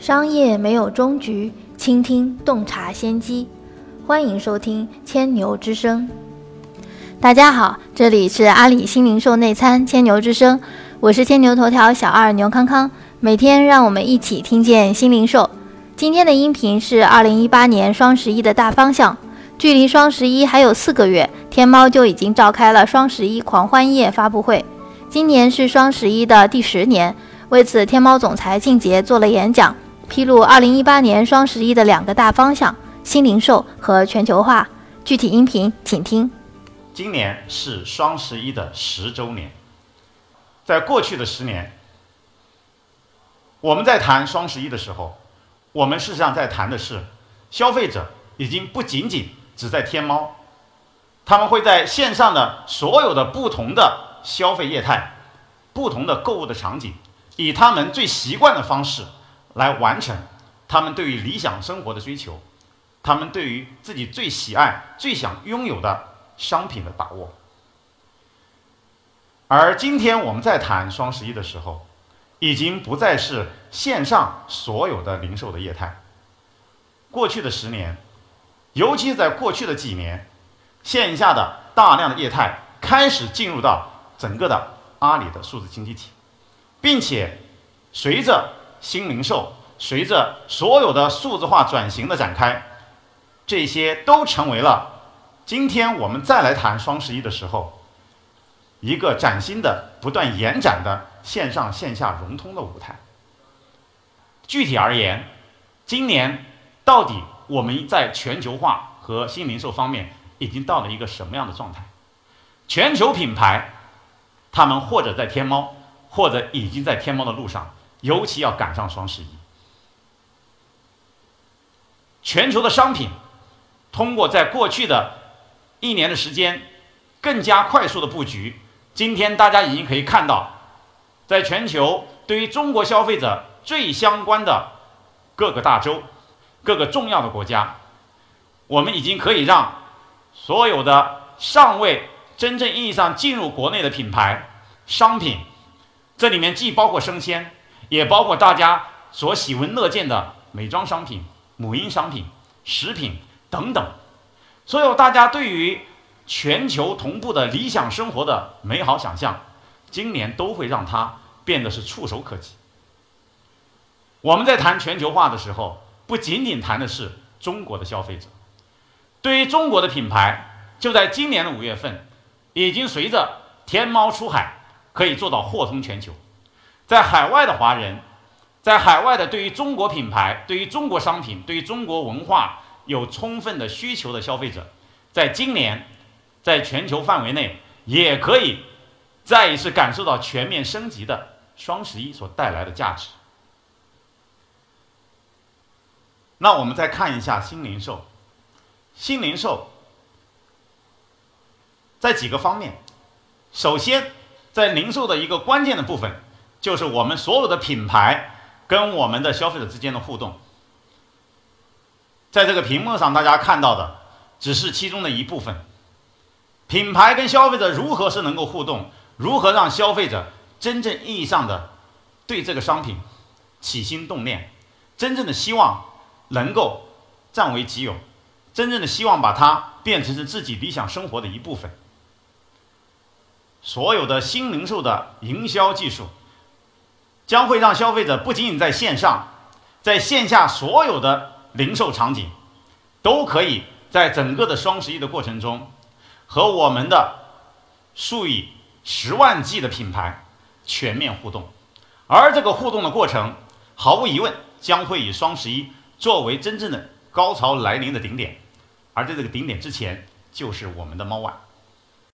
商业没有终局，倾听洞察先机。欢迎收听千牛之声。大家好，这里是阿里新零售内参千牛之声，我是千牛头条小二牛康康。每天让我们一起听见新零售。今天的音频是二零一八年双十一的大方向。距离双十一还有四个月，天猫就已经召开了双十一狂欢夜发布会。今年是双十一的第十年，为此，天猫总裁靳杰做了演讲。披露二零一八年双十一的两个大方向：新零售和全球化。具体音频请听。今年是双十一的十周年。在过去的十年，我们在谈双十一的时候，我们事实上在谈的是，消费者已经不仅仅只在天猫，他们会在线上的所有的不同的消费业态、不同的购物的场景，以他们最习惯的方式。来完成他们对于理想生活的追求，他们对于自己最喜爱、最想拥有的商品的把握。而今天我们在谈双十一的时候，已经不再是线上所有的零售的业态。过去的十年，尤其在过去的几年，线下的大量的业态开始进入到整个的阿里的数字经济体，并且随着新零售随着所有的数字化转型的展开，这些都成为了今天我们再来谈双十一的时候，一个崭新的、不断延展的线上线下融通的舞台。具体而言，今年到底我们在全球化和新零售方面已经到了一个什么样的状态？全球品牌，他们或者在天猫，或者已经在天猫的路上。尤其要赶上双十一，全球的商品通过在过去的一年的时间更加快速的布局，今天大家已经可以看到，在全球对于中国消费者最相关的各个大洲、各个重要的国家，我们已经可以让所有的尚未真正意义上进入国内的品牌商品，这里面既包括生鲜。也包括大家所喜闻乐见的美妆商品、母婴商品、食品等等，所有大家对于全球同步的理想生活的美好想象，今年都会让它变得是触手可及。我们在谈全球化的时候，不仅仅谈的是中国的消费者，对于中国的品牌，就在今年的五月份，已经随着天猫出海，可以做到货通全球。在海外的华人，在海外的对于中国品牌、对于中国商品、对于中国文化有充分的需求的消费者，在今年，在全球范围内也可以再一次感受到全面升级的双十一所带来的价值。那我们再看一下新零售，新零售在几个方面，首先在零售的一个关键的部分。就是我们所有的品牌跟我们的消费者之间的互动，在这个屏幕上大家看到的只是其中的一部分。品牌跟消费者如何是能够互动？如何让消费者真正意义上的对这个商品起心动念，真正的希望能够占为己有，真正的希望把它变成是自己理想生活的一部分？所有的新零售的营销技术。将会让消费者不仅仅在线上，在线下所有的零售场景，都可以在整个的双十一的过程中，和我们的数以十万计的品牌全面互动。而这个互动的过程，毫无疑问将会以双十一作为真正的高潮来临的顶点。而在这个顶点之前，就是我们的猫晚。